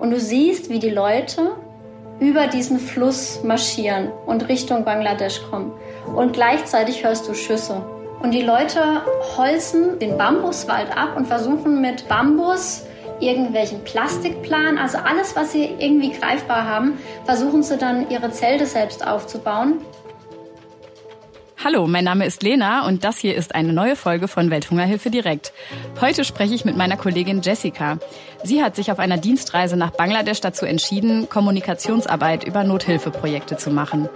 Und du siehst, wie die Leute über diesen Fluss marschieren und Richtung Bangladesch kommen. Und gleichzeitig hörst du Schüsse. Und die Leute holzen den Bambuswald ab und versuchen mit Bambus irgendwelchen Plastikplan, also alles, was sie irgendwie greifbar haben, versuchen sie dann ihre Zelte selbst aufzubauen. Hallo, mein Name ist Lena und das hier ist eine neue Folge von Welthungerhilfe direkt. Heute spreche ich mit meiner Kollegin Jessica. Sie hat sich auf einer Dienstreise nach Bangladesch dazu entschieden, Kommunikationsarbeit über Nothilfeprojekte zu machen.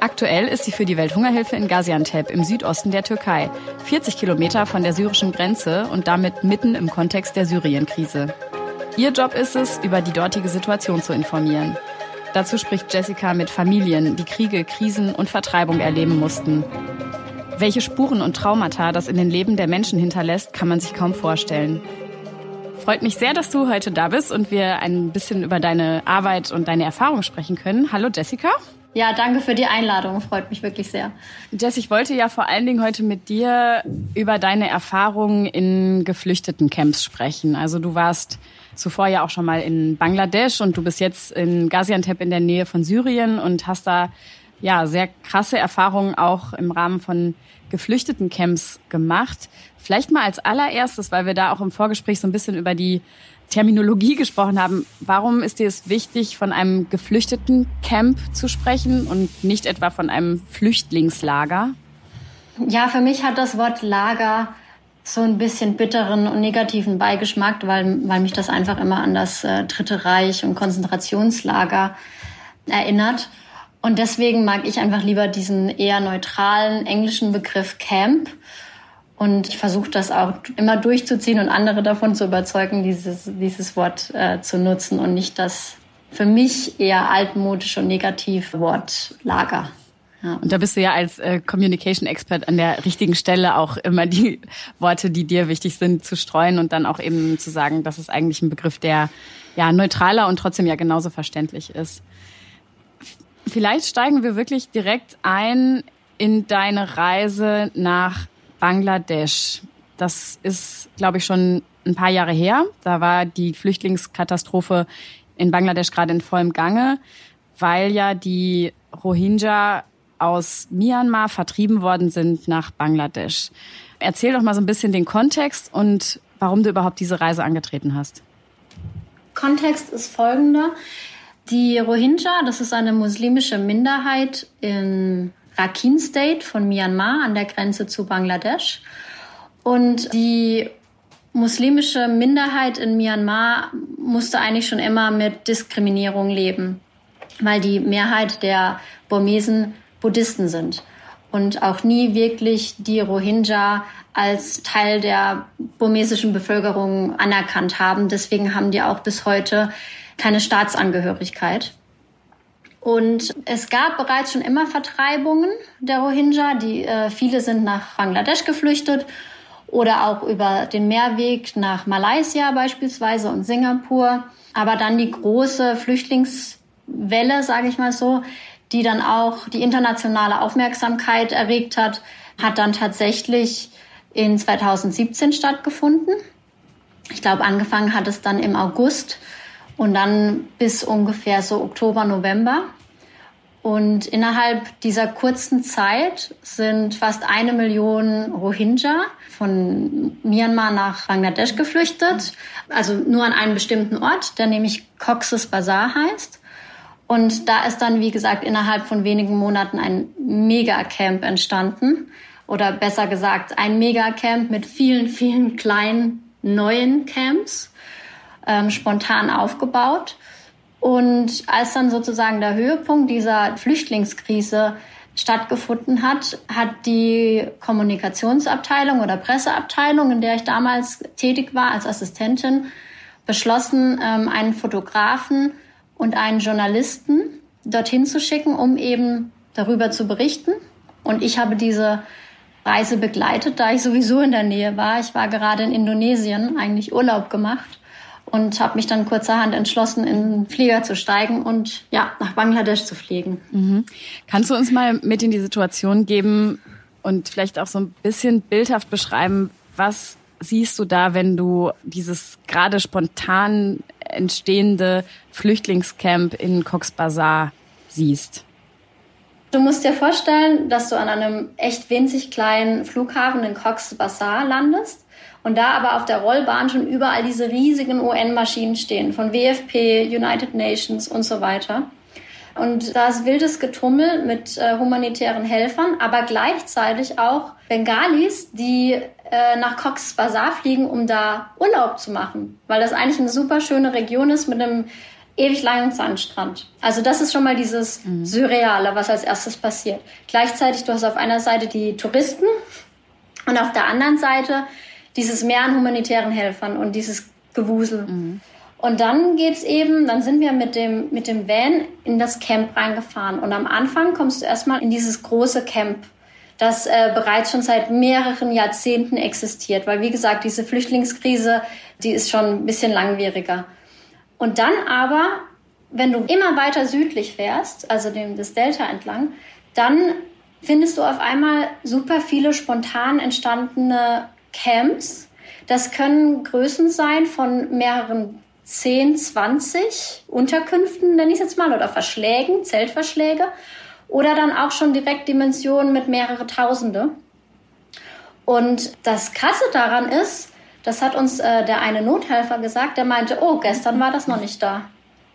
Aktuell ist sie für die Welthungerhilfe in Gaziantep im Südosten der Türkei, 40 Kilometer von der syrischen Grenze und damit mitten im Kontext der Syrienkrise. Ihr Job ist es, über die dortige Situation zu informieren. Dazu spricht Jessica mit Familien, die Kriege, Krisen und Vertreibung erleben mussten. Welche Spuren und Traumata das in den Leben der Menschen hinterlässt, kann man sich kaum vorstellen. Freut mich sehr, dass du heute da bist und wir ein bisschen über deine Arbeit und deine Erfahrung sprechen können. Hallo Jessica. Ja, danke für die Einladung. Freut mich wirklich sehr. Jess, ich wollte ja vor allen Dingen heute mit dir über deine Erfahrungen in Geflüchtetencamps sprechen. Also du warst zuvor ja auch schon mal in Bangladesch und du bist jetzt in Gaziantep in der Nähe von Syrien und hast da ja sehr krasse Erfahrungen auch im Rahmen von Geflüchtetencamps gemacht. Vielleicht mal als allererstes, weil wir da auch im Vorgespräch so ein bisschen über die Terminologie gesprochen haben. Warum ist dir es wichtig, von einem geflüchteten Camp zu sprechen und nicht etwa von einem Flüchtlingslager? Ja, für mich hat das Wort Lager so ein bisschen bitteren und negativen Beigeschmack, weil, weil mich das einfach immer an das äh, Dritte Reich und Konzentrationslager erinnert. Und deswegen mag ich einfach lieber diesen eher neutralen englischen Begriff Camp und ich versuche das auch immer durchzuziehen und andere davon zu überzeugen, dieses, dieses Wort äh, zu nutzen und nicht das für mich eher altmodische und negativ Wort Lager. Ja. Und da bist du ja als äh, Communication Expert an der richtigen Stelle auch immer die Worte, die dir wichtig sind, zu streuen und dann auch eben zu sagen, das ist eigentlich ein Begriff, der ja neutraler und trotzdem ja genauso verständlich ist. Vielleicht steigen wir wirklich direkt ein in deine Reise nach Bangladesch. Das ist, glaube ich, schon ein paar Jahre her. Da war die Flüchtlingskatastrophe in Bangladesch gerade in vollem Gange, weil ja die Rohingya aus Myanmar vertrieben worden sind nach Bangladesch. Erzähl doch mal so ein bisschen den Kontext und warum du überhaupt diese Reise angetreten hast. Kontext ist folgender. Die Rohingya, das ist eine muslimische Minderheit in Rakhine State von Myanmar an der Grenze zu Bangladesch. Und die muslimische Minderheit in Myanmar musste eigentlich schon immer mit Diskriminierung leben, weil die Mehrheit der Burmesen Buddhisten sind und auch nie wirklich die Rohingya als Teil der burmesischen Bevölkerung anerkannt haben. Deswegen haben die auch bis heute keine Staatsangehörigkeit. Und es gab bereits schon immer Vertreibungen der Rohingya. Die, äh, viele sind nach Bangladesch geflüchtet oder auch über den Meerweg nach Malaysia beispielsweise und Singapur. Aber dann die große Flüchtlingswelle, sage ich mal so, die dann auch die internationale Aufmerksamkeit erregt hat, hat dann tatsächlich in 2017 stattgefunden. Ich glaube, angefangen hat es dann im August und dann bis ungefähr so Oktober, November. Und innerhalb dieser kurzen Zeit sind fast eine Million Rohingya von Myanmar nach Bangladesch geflüchtet. Also nur an einen bestimmten Ort, der nämlich Cox's Bazar heißt. Und da ist dann, wie gesagt, innerhalb von wenigen Monaten ein Megacamp entstanden. Oder besser gesagt, ein Megacamp mit vielen, vielen kleinen neuen Camps ähm, spontan aufgebaut. Und als dann sozusagen der Höhepunkt dieser Flüchtlingskrise stattgefunden hat, hat die Kommunikationsabteilung oder Presseabteilung, in der ich damals tätig war als Assistentin, beschlossen, ähm, einen Fotografen und einen Journalisten dorthin zu schicken, um eben darüber zu berichten. Und ich habe diese Reise begleitet, da ich sowieso in der Nähe war. Ich war gerade in Indonesien, eigentlich Urlaub gemacht und habe mich dann kurzerhand entschlossen, in den Flieger zu steigen und ja, nach Bangladesch zu fliegen. Mhm. Kannst du uns mal mit in die Situation geben und vielleicht auch so ein bisschen bildhaft beschreiben, was siehst du da, wenn du dieses gerade spontan entstehende Flüchtlingscamp in Cox's Bazar siehst? Du musst dir vorstellen, dass du an einem echt winzig kleinen Flughafen in Cox's Bazar landest und da aber auf der Rollbahn schon überall diese riesigen UN-Maschinen stehen, von WFP, United Nations und so weiter. Und da ist wildes Getummel mit äh, humanitären Helfern, aber gleichzeitig auch Bengalis, die äh, nach Cox's Bazar fliegen, um da Urlaub zu machen, weil das eigentlich eine super schöne Region ist mit einem ewig langen Sandstrand. Also das ist schon mal dieses mhm. Surreale, was als erstes passiert. Gleichzeitig, du hast auf einer Seite die Touristen und auf der anderen Seite dieses Meer an humanitären Helfern und dieses Gewusel. Mhm. Und dann geht's eben, dann sind wir mit dem, mit dem Van in das Camp reingefahren. Und am Anfang kommst du erstmal in dieses große Camp, das äh, bereits schon seit mehreren Jahrzehnten existiert. Weil, wie gesagt, diese Flüchtlingskrise, die ist schon ein bisschen langwieriger. Und dann aber, wenn du immer weiter südlich fährst, also dem, das Delta entlang, dann findest du auf einmal super viele spontan entstandene Camps. Das können Größen sein von mehreren 10, 20 Unterkünften, nenne ich es jetzt mal, oder Verschlägen, Zeltverschläge. Oder dann auch schon direkt Dimensionen mit mehrere Tausende. Und das Krasse daran ist, das hat uns äh, der eine Nothelfer gesagt, der meinte, oh, gestern war das noch nicht da.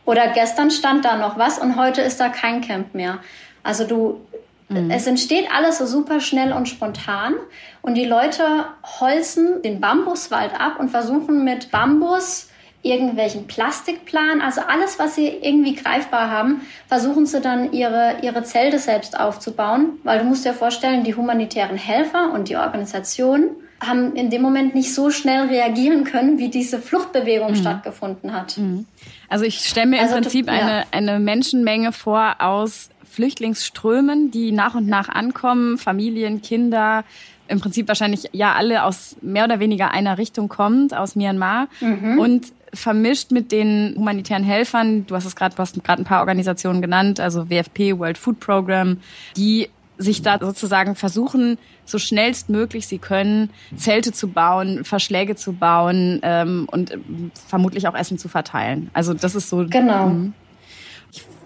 Oder gestern stand da noch was und heute ist da kein Camp mehr. Also du Mhm. Es entsteht alles so super schnell und spontan und die Leute holzen den Bambuswald ab und versuchen mit Bambus irgendwelchen Plastikplan, also alles, was sie irgendwie greifbar haben, versuchen sie dann ihre, ihre Zelte selbst aufzubauen, weil du musst dir vorstellen, die humanitären Helfer und die Organisationen haben in dem Moment nicht so schnell reagieren können, wie diese Fluchtbewegung mhm. stattgefunden hat. Mhm. Also ich stelle mir also, im Prinzip ja. eine, eine Menschenmenge vor aus Flüchtlingsströmen, die nach und nach ankommen, Familien, Kinder, im Prinzip wahrscheinlich ja alle aus mehr oder weniger einer Richtung kommt, aus Myanmar mhm. und vermischt mit den humanitären Helfern, du hast es gerade, du hast gerade ein paar Organisationen genannt, also WFP, World Food Program, die sich da sozusagen versuchen, so schnellstmöglich sie können, Zelte zu bauen, Verschläge zu bauen ähm, und vermutlich auch Essen zu verteilen. Also das ist so. Genau. Mh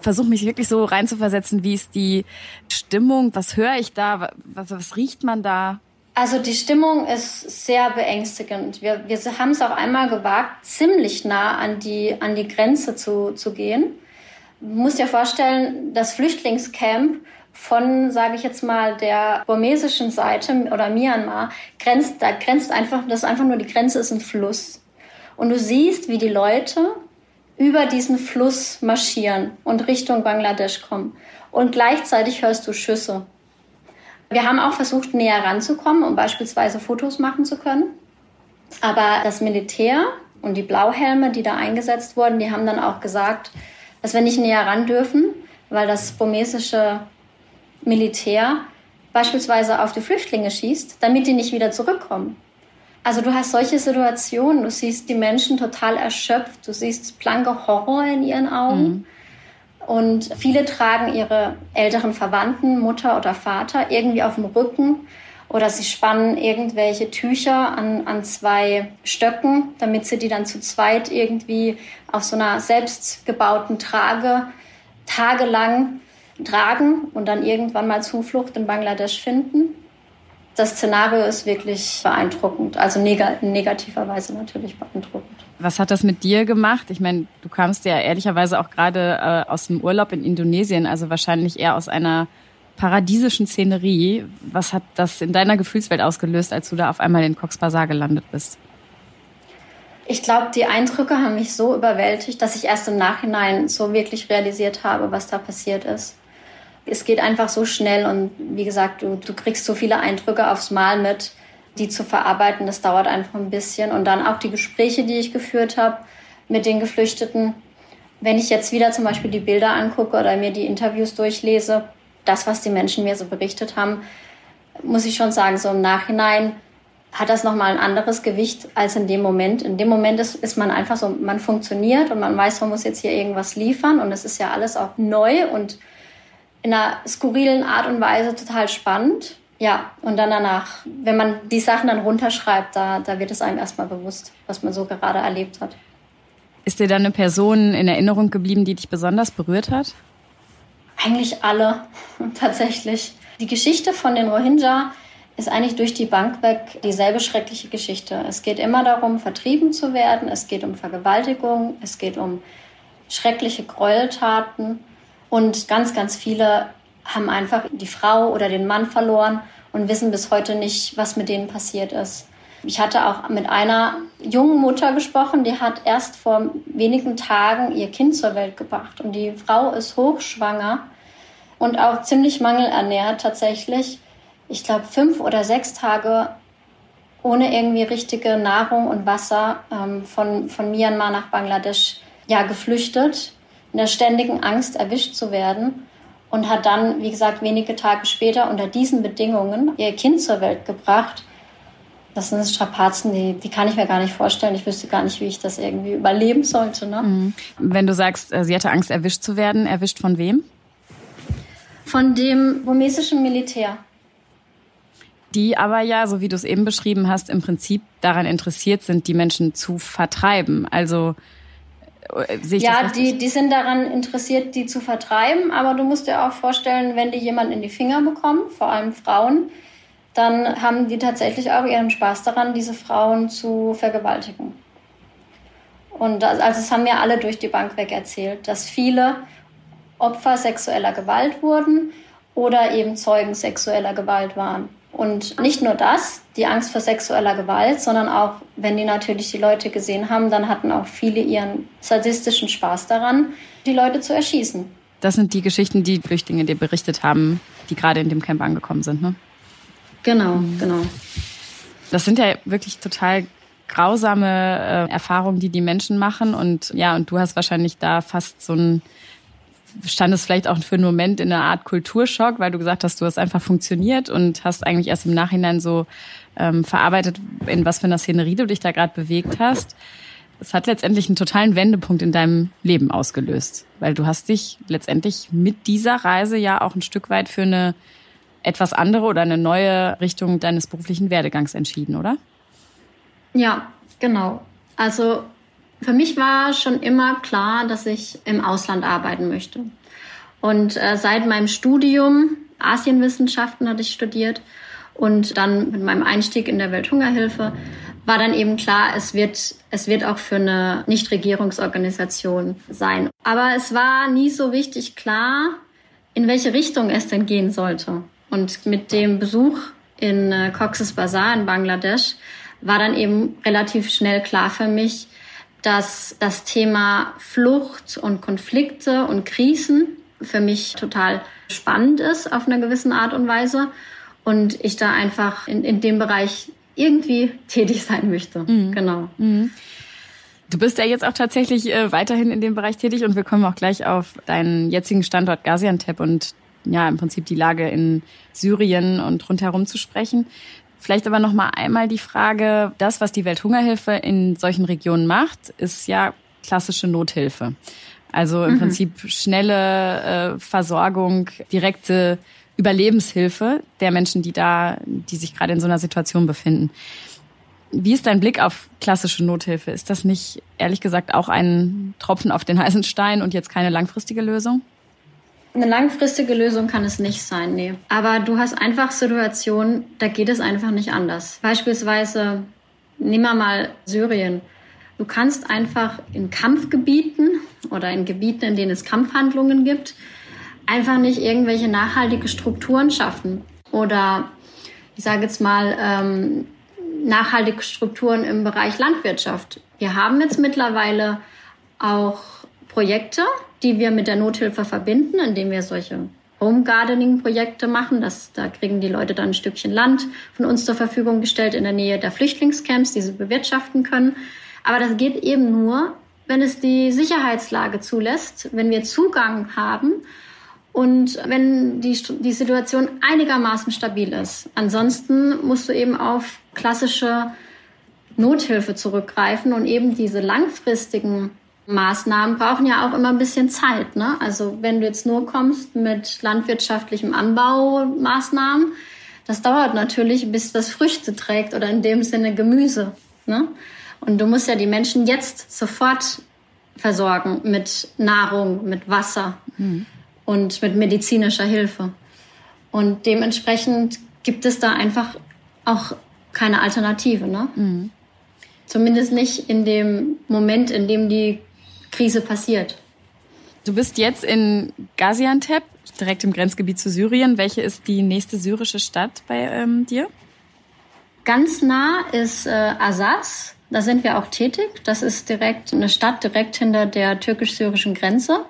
versuche mich wirklich so reinzuversetzen, wie ist die Stimmung, was höre ich da, was, was riecht man da? Also die Stimmung ist sehr beängstigend. Wir, wir haben es auch einmal gewagt, ziemlich nah an die, an die Grenze zu, zu gehen. Musst dir vorstellen, das Flüchtlingscamp von, sage ich jetzt mal, der burmesischen Seite oder Myanmar grenzt, da grenzt einfach, das ist einfach nur die Grenze ist ein Fluss. Und du siehst, wie die Leute über diesen Fluss marschieren und Richtung Bangladesch kommen. Und gleichzeitig hörst du Schüsse. Wir haben auch versucht, näher ranzukommen, um beispielsweise Fotos machen zu können. Aber das Militär und die Blauhelme, die da eingesetzt wurden, die haben dann auch gesagt, dass wir nicht näher ran dürfen, weil das burmesische Militär beispielsweise auf die Flüchtlinge schießt, damit die nicht wieder zurückkommen. Also du hast solche Situationen, du siehst die Menschen total erschöpft, du siehst blanke Horror in ihren Augen. Mhm. Und viele tragen ihre älteren Verwandten, Mutter oder Vater, irgendwie auf dem Rücken. Oder sie spannen irgendwelche Tücher an, an zwei Stöcken, damit sie die dann zu zweit irgendwie auf so einer selbstgebauten Trage tagelang tragen und dann irgendwann mal Zuflucht in Bangladesch finden. Das Szenario ist wirklich beeindruckend, also neg negativerweise natürlich beeindruckend. Was hat das mit dir gemacht? Ich meine, du kamst ja ehrlicherweise auch gerade äh, aus dem Urlaub in Indonesien, also wahrscheinlich eher aus einer paradiesischen Szenerie. Was hat das in deiner Gefühlswelt ausgelöst, als du da auf einmal in Cox's Bazar gelandet bist? Ich glaube, die Eindrücke haben mich so überwältigt, dass ich erst im Nachhinein so wirklich realisiert habe, was da passiert ist es geht einfach so schnell und wie gesagt, du, du kriegst so viele Eindrücke aufs Mal mit, die zu verarbeiten. Das dauert einfach ein bisschen. Und dann auch die Gespräche, die ich geführt habe mit den Geflüchteten. Wenn ich jetzt wieder zum Beispiel die Bilder angucke oder mir die Interviews durchlese, das, was die Menschen mir so berichtet haben, muss ich schon sagen, so im Nachhinein hat das nochmal ein anderes Gewicht als in dem Moment. In dem Moment ist, ist man einfach so, man funktioniert und man weiß, man muss jetzt hier irgendwas liefern und es ist ja alles auch neu und in einer skurrilen Art und Weise total spannend. Ja, und dann danach, wenn man die Sachen dann runterschreibt, da, da wird es einem erstmal bewusst, was man so gerade erlebt hat. Ist dir da eine Person in Erinnerung geblieben, die dich besonders berührt hat? Eigentlich alle, tatsächlich. Die Geschichte von den Rohingya ist eigentlich durch die Bank weg dieselbe schreckliche Geschichte. Es geht immer darum, vertrieben zu werden, es geht um Vergewaltigung, es geht um schreckliche Gräueltaten und ganz, ganz viele haben einfach die Frau oder den Mann verloren und wissen bis heute nicht, was mit denen passiert ist. Ich hatte auch mit einer jungen Mutter gesprochen, die hat erst vor wenigen Tagen ihr Kind zur Welt gebracht. Und die Frau ist hochschwanger und auch ziemlich mangelernährt tatsächlich. Ich glaube, fünf oder sechs Tage ohne irgendwie richtige Nahrung und Wasser ähm, von, von Myanmar nach Bangladesch ja, geflüchtet, in der ständigen Angst erwischt zu werden und hat dann, wie gesagt, wenige Tage später unter diesen Bedingungen ihr Kind zur Welt gebracht. Das sind Strapazen, die, die kann ich mir gar nicht vorstellen. Ich wüsste gar nicht, wie ich das irgendwie überleben sollte. Ne? Mhm. Wenn du sagst, äh, sie hatte Angst, erwischt zu werden, erwischt von wem? Von dem burmesischen Militär die aber ja, so wie du es eben beschrieben hast, im Prinzip daran interessiert sind, die Menschen zu vertreiben. Also sehe ich ja, die, die sind daran interessiert, die zu vertreiben, aber du musst dir auch vorstellen, wenn die jemanden in die Finger bekommen, vor allem Frauen, dann haben die tatsächlich auch ihren Spaß daran, diese Frauen zu vergewaltigen. Und das, also das haben mir alle durch die Bank weg erzählt, dass viele Opfer sexueller Gewalt wurden oder eben Zeugen sexueller Gewalt waren. Und nicht nur das, die Angst vor sexueller Gewalt, sondern auch, wenn die natürlich die Leute gesehen haben, dann hatten auch viele ihren sadistischen Spaß daran, die Leute zu erschießen. Das sind die Geschichten, die Flüchtlinge dir berichtet haben, die gerade in dem Camp angekommen sind, ne? Genau, genau. Das sind ja wirklich total grausame äh, Erfahrungen, die die Menschen machen. Und ja, und du hast wahrscheinlich da fast so ein stand es vielleicht auch für einen Moment in einer Art Kulturschock, weil du gesagt hast, du hast einfach funktioniert und hast eigentlich erst im Nachhinein so ähm, verarbeitet, in was für einer Szenerie du dich da gerade bewegt hast. Es hat letztendlich einen totalen Wendepunkt in deinem Leben ausgelöst, weil du hast dich letztendlich mit dieser Reise ja auch ein Stück weit für eine etwas andere oder eine neue Richtung deines beruflichen Werdegangs entschieden, oder? Ja, genau. Also für mich war schon immer klar, dass ich im Ausland arbeiten möchte. Und äh, seit meinem Studium, Asienwissenschaften hatte ich studiert und dann mit meinem Einstieg in der Welthungerhilfe, war dann eben klar, es wird, es wird auch für eine Nichtregierungsorganisation sein. Aber es war nie so wichtig klar, in welche Richtung es denn gehen sollte. Und mit dem Besuch in äh, Cox's Bazar in Bangladesch war dann eben relativ schnell klar für mich, dass das Thema Flucht und Konflikte und Krisen für mich total spannend ist auf einer gewissen Art und Weise und ich da einfach in, in dem Bereich irgendwie tätig sein möchte. Mhm. Genau. Mhm. Du bist ja jetzt auch tatsächlich äh, weiterhin in dem Bereich tätig und wir kommen auch gleich auf deinen jetzigen Standort Gaziantep und ja, im Prinzip die Lage in Syrien und rundherum zu sprechen. Vielleicht aber noch mal einmal die Frage, das, was die Welthungerhilfe in solchen Regionen macht, ist ja klassische Nothilfe. Also im mhm. Prinzip schnelle äh, Versorgung, direkte Überlebenshilfe der Menschen, die da, die sich gerade in so einer Situation befinden. Wie ist dein Blick auf klassische Nothilfe? Ist das nicht, ehrlich gesagt, auch ein Tropfen auf den heißen Stein und jetzt keine langfristige Lösung? Eine langfristige Lösung kann es nicht sein, nee. Aber du hast einfach Situationen, da geht es einfach nicht anders. Beispielsweise, nimm mal Syrien. Du kannst einfach in Kampfgebieten oder in Gebieten, in denen es Kampfhandlungen gibt, einfach nicht irgendwelche nachhaltige Strukturen schaffen. Oder ich sage jetzt mal, ähm, nachhaltige Strukturen im Bereich Landwirtschaft. Wir haben jetzt mittlerweile auch Projekte, die wir mit der Nothilfe verbinden, indem wir solche Home Gardening Projekte machen. Das, da kriegen die Leute dann ein Stückchen Land von uns zur Verfügung gestellt in der Nähe der Flüchtlingscamps, die sie bewirtschaften können. Aber das geht eben nur, wenn es die Sicherheitslage zulässt, wenn wir Zugang haben und wenn die, die Situation einigermaßen stabil ist. Ansonsten musst du eben auf klassische Nothilfe zurückgreifen und eben diese langfristigen Maßnahmen brauchen ja auch immer ein bisschen Zeit. Ne? Also wenn du jetzt nur kommst mit landwirtschaftlichem Anbaumaßnahmen, das dauert natürlich, bis das Früchte trägt oder in dem Sinne Gemüse. Ne? Und du musst ja die Menschen jetzt sofort versorgen mit Nahrung, mit Wasser mhm. und mit medizinischer Hilfe. Und dementsprechend gibt es da einfach auch keine Alternative. Ne? Mhm. Zumindest nicht in dem Moment, in dem die Krise passiert. Du bist jetzt in Gaziantep, direkt im Grenzgebiet zu Syrien. Welche ist die nächste syrische Stadt bei ähm, dir? Ganz nah ist äh, Assas. Da sind wir auch tätig. Das ist direkt eine Stadt direkt hinter der türkisch-syrischen Grenze.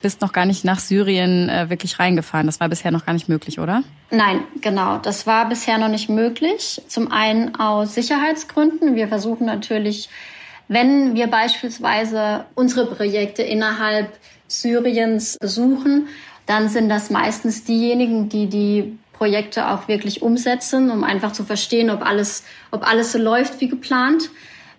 Bist noch gar nicht nach Syrien äh, wirklich reingefahren. Das war bisher noch gar nicht möglich, oder? Nein, genau. Das war bisher noch nicht möglich. Zum einen aus Sicherheitsgründen. Wir versuchen natürlich, wenn wir beispielsweise unsere Projekte innerhalb Syriens besuchen, dann sind das meistens diejenigen, die die Projekte auch wirklich umsetzen, um einfach zu verstehen, ob alles, ob alles so läuft wie geplant.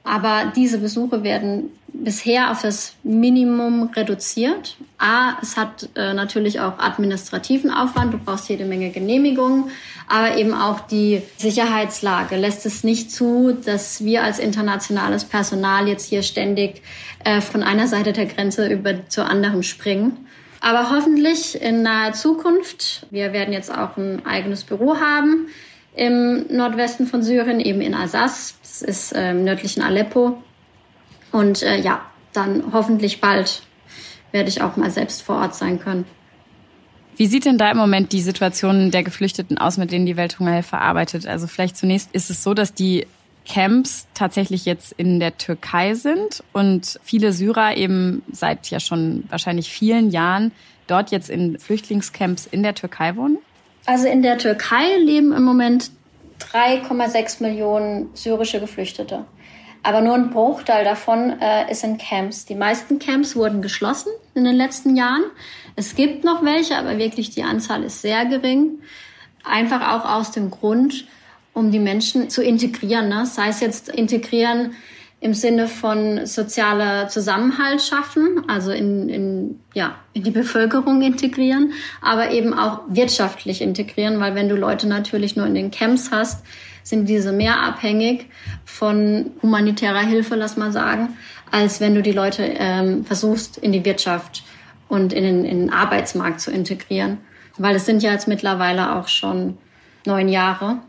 Aber diese Besuche werden bisher auf das Minimum reduziert. A, es hat äh, natürlich auch administrativen Aufwand. Du brauchst jede Menge Genehmigungen. Aber eben auch die Sicherheitslage lässt es nicht zu, dass wir als internationales Personal jetzt hier ständig äh, von einer Seite der Grenze über zur anderen springen. Aber hoffentlich in naher Zukunft. Wir werden jetzt auch ein eigenes Büro haben im Nordwesten von Syrien, eben in Assas. Das ist äh, im nördlichen Aleppo. Und äh, ja, dann hoffentlich bald werde ich auch mal selbst vor Ort sein können. Wie sieht denn da im Moment die Situation der Geflüchteten aus, mit denen die Welthungerhilfe arbeitet? Also vielleicht zunächst ist es so, dass die Camps tatsächlich jetzt in der Türkei sind und viele Syrer eben seit ja schon wahrscheinlich vielen Jahren dort jetzt in Flüchtlingscamps in der Türkei wohnen? Also in der Türkei leben im Moment 3,6 Millionen syrische Geflüchtete. Aber nur ein Bruchteil davon äh, ist in Camps. Die meisten Camps wurden geschlossen in den letzten Jahren. Es gibt noch welche, aber wirklich die Anzahl ist sehr gering. Einfach auch aus dem Grund, um die Menschen zu integrieren. Ne? Sei es jetzt integrieren im Sinne von sozialer Zusammenhalt schaffen, also in, in, ja, in die Bevölkerung integrieren, aber eben auch wirtschaftlich integrieren, weil wenn du Leute natürlich nur in den Camps hast, sind diese mehr abhängig von humanitärer Hilfe, lass mal sagen, als wenn du die Leute ähm, versuchst, in die Wirtschaft und in den, in den Arbeitsmarkt zu integrieren. Weil es sind ja jetzt mittlerweile auch schon neun Jahre.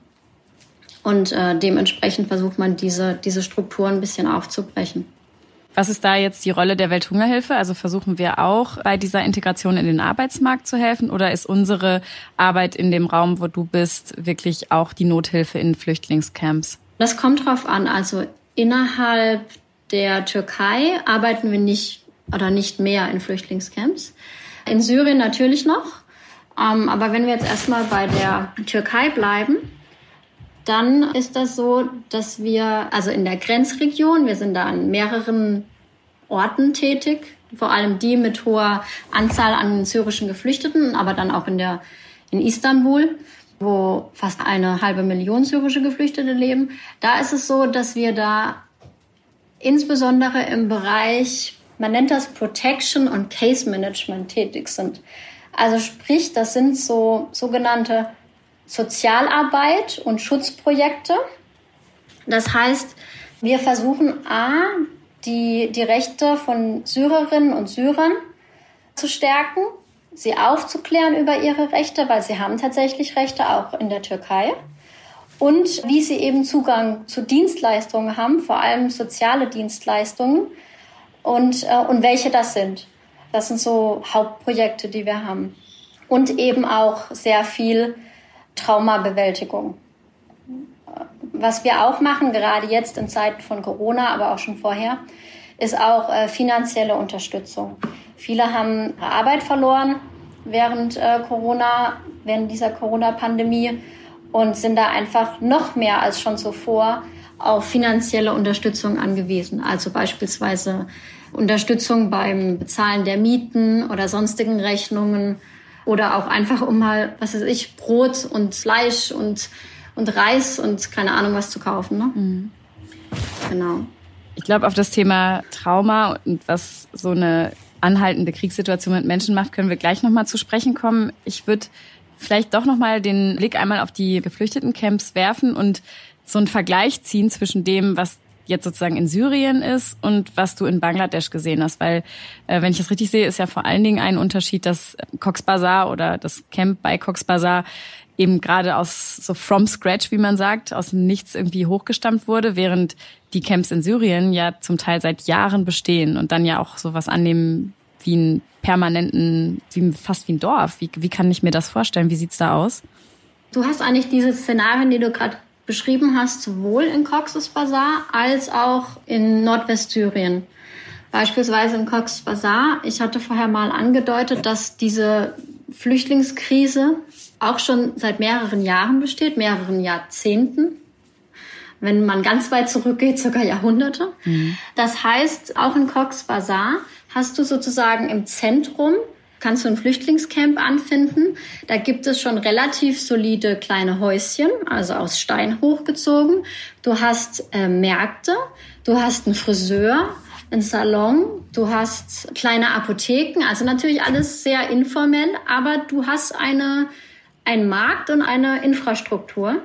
Und äh, dementsprechend versucht man diese, diese Strukturen ein bisschen aufzubrechen. Was ist da jetzt die Rolle der Welthungerhilfe? Also versuchen wir auch bei dieser Integration in den Arbeitsmarkt zu helfen oder ist unsere Arbeit in dem Raum, wo du bist, wirklich auch die Nothilfe in Flüchtlingscamps? Das kommt drauf an. Also innerhalb der Türkei arbeiten wir nicht oder nicht mehr in Flüchtlingscamps. In Syrien natürlich noch. Ähm, aber wenn wir jetzt erstmal bei der Türkei bleiben, dann ist das so, dass wir, also in der Grenzregion, wir sind da an mehreren Orten tätig, vor allem die mit hoher Anzahl an syrischen Geflüchteten, aber dann auch in der, in Istanbul, wo fast eine halbe Million syrische Geflüchtete leben. Da ist es so, dass wir da insbesondere im Bereich, man nennt das Protection und Case Management tätig sind. Also sprich, das sind so sogenannte Sozialarbeit und Schutzprojekte. Das heißt, wir versuchen A, die, die Rechte von Syrerinnen und Syrern zu stärken, sie aufzuklären über ihre Rechte, weil sie haben tatsächlich Rechte auch in der Türkei. Und wie sie eben Zugang zu Dienstleistungen haben, vor allem soziale Dienstleistungen und, äh, und welche das sind. Das sind so Hauptprojekte, die wir haben. Und eben auch sehr viel Traumabewältigung. Was wir auch machen, gerade jetzt in Zeiten von Corona, aber auch schon vorher, ist auch äh, finanzielle Unterstützung. Viele haben ihre Arbeit verloren während äh, Corona, während dieser Corona-Pandemie und sind da einfach noch mehr als schon zuvor auf finanzielle Unterstützung angewiesen. Also beispielsweise Unterstützung beim Bezahlen der Mieten oder sonstigen Rechnungen oder auch einfach um mal, was weiß ich, Brot und Fleisch und, und Reis und keine Ahnung was zu kaufen. Ne? Mhm. Genau. Ich glaube, auf das Thema Trauma und was so eine anhaltende Kriegssituation mit Menschen macht, können wir gleich nochmal zu sprechen kommen. Ich würde vielleicht doch nochmal den Blick einmal auf die Geflüchtetencamps werfen und so einen Vergleich ziehen zwischen dem, was jetzt sozusagen in Syrien ist und was du in Bangladesch gesehen hast. Weil, äh, wenn ich das richtig sehe, ist ja vor allen Dingen ein Unterschied, dass Cox Bazar oder das Camp bei Cox Bazar eben gerade aus so from scratch, wie man sagt, aus dem Nichts irgendwie hochgestammt wurde, während die Camps in Syrien ja zum Teil seit Jahren bestehen und dann ja auch sowas annehmen wie einen permanenten, wie, fast wie ein Dorf. Wie, wie kann ich mir das vorstellen? Wie sieht's da aus? Du hast eigentlich diese Szenarien, die du gerade beschrieben hast, sowohl in Cox's Bazar als auch in Nordwestsyrien. Beispielsweise in Cox's Bazar. Ich hatte vorher mal angedeutet, dass diese Flüchtlingskrise auch schon seit mehreren Jahren besteht, mehreren Jahrzehnten. Wenn man ganz weit zurückgeht, sogar Jahrhunderte. Mhm. Das heißt, auch in Cox's Bazar hast du sozusagen im Zentrum kannst du ein Flüchtlingscamp anfinden. Da gibt es schon relativ solide kleine Häuschen, also aus Stein hochgezogen. Du hast äh, Märkte, du hast einen Friseur, einen Salon, du hast kleine Apotheken, also natürlich alles sehr informell, aber du hast eine ein Markt und eine Infrastruktur.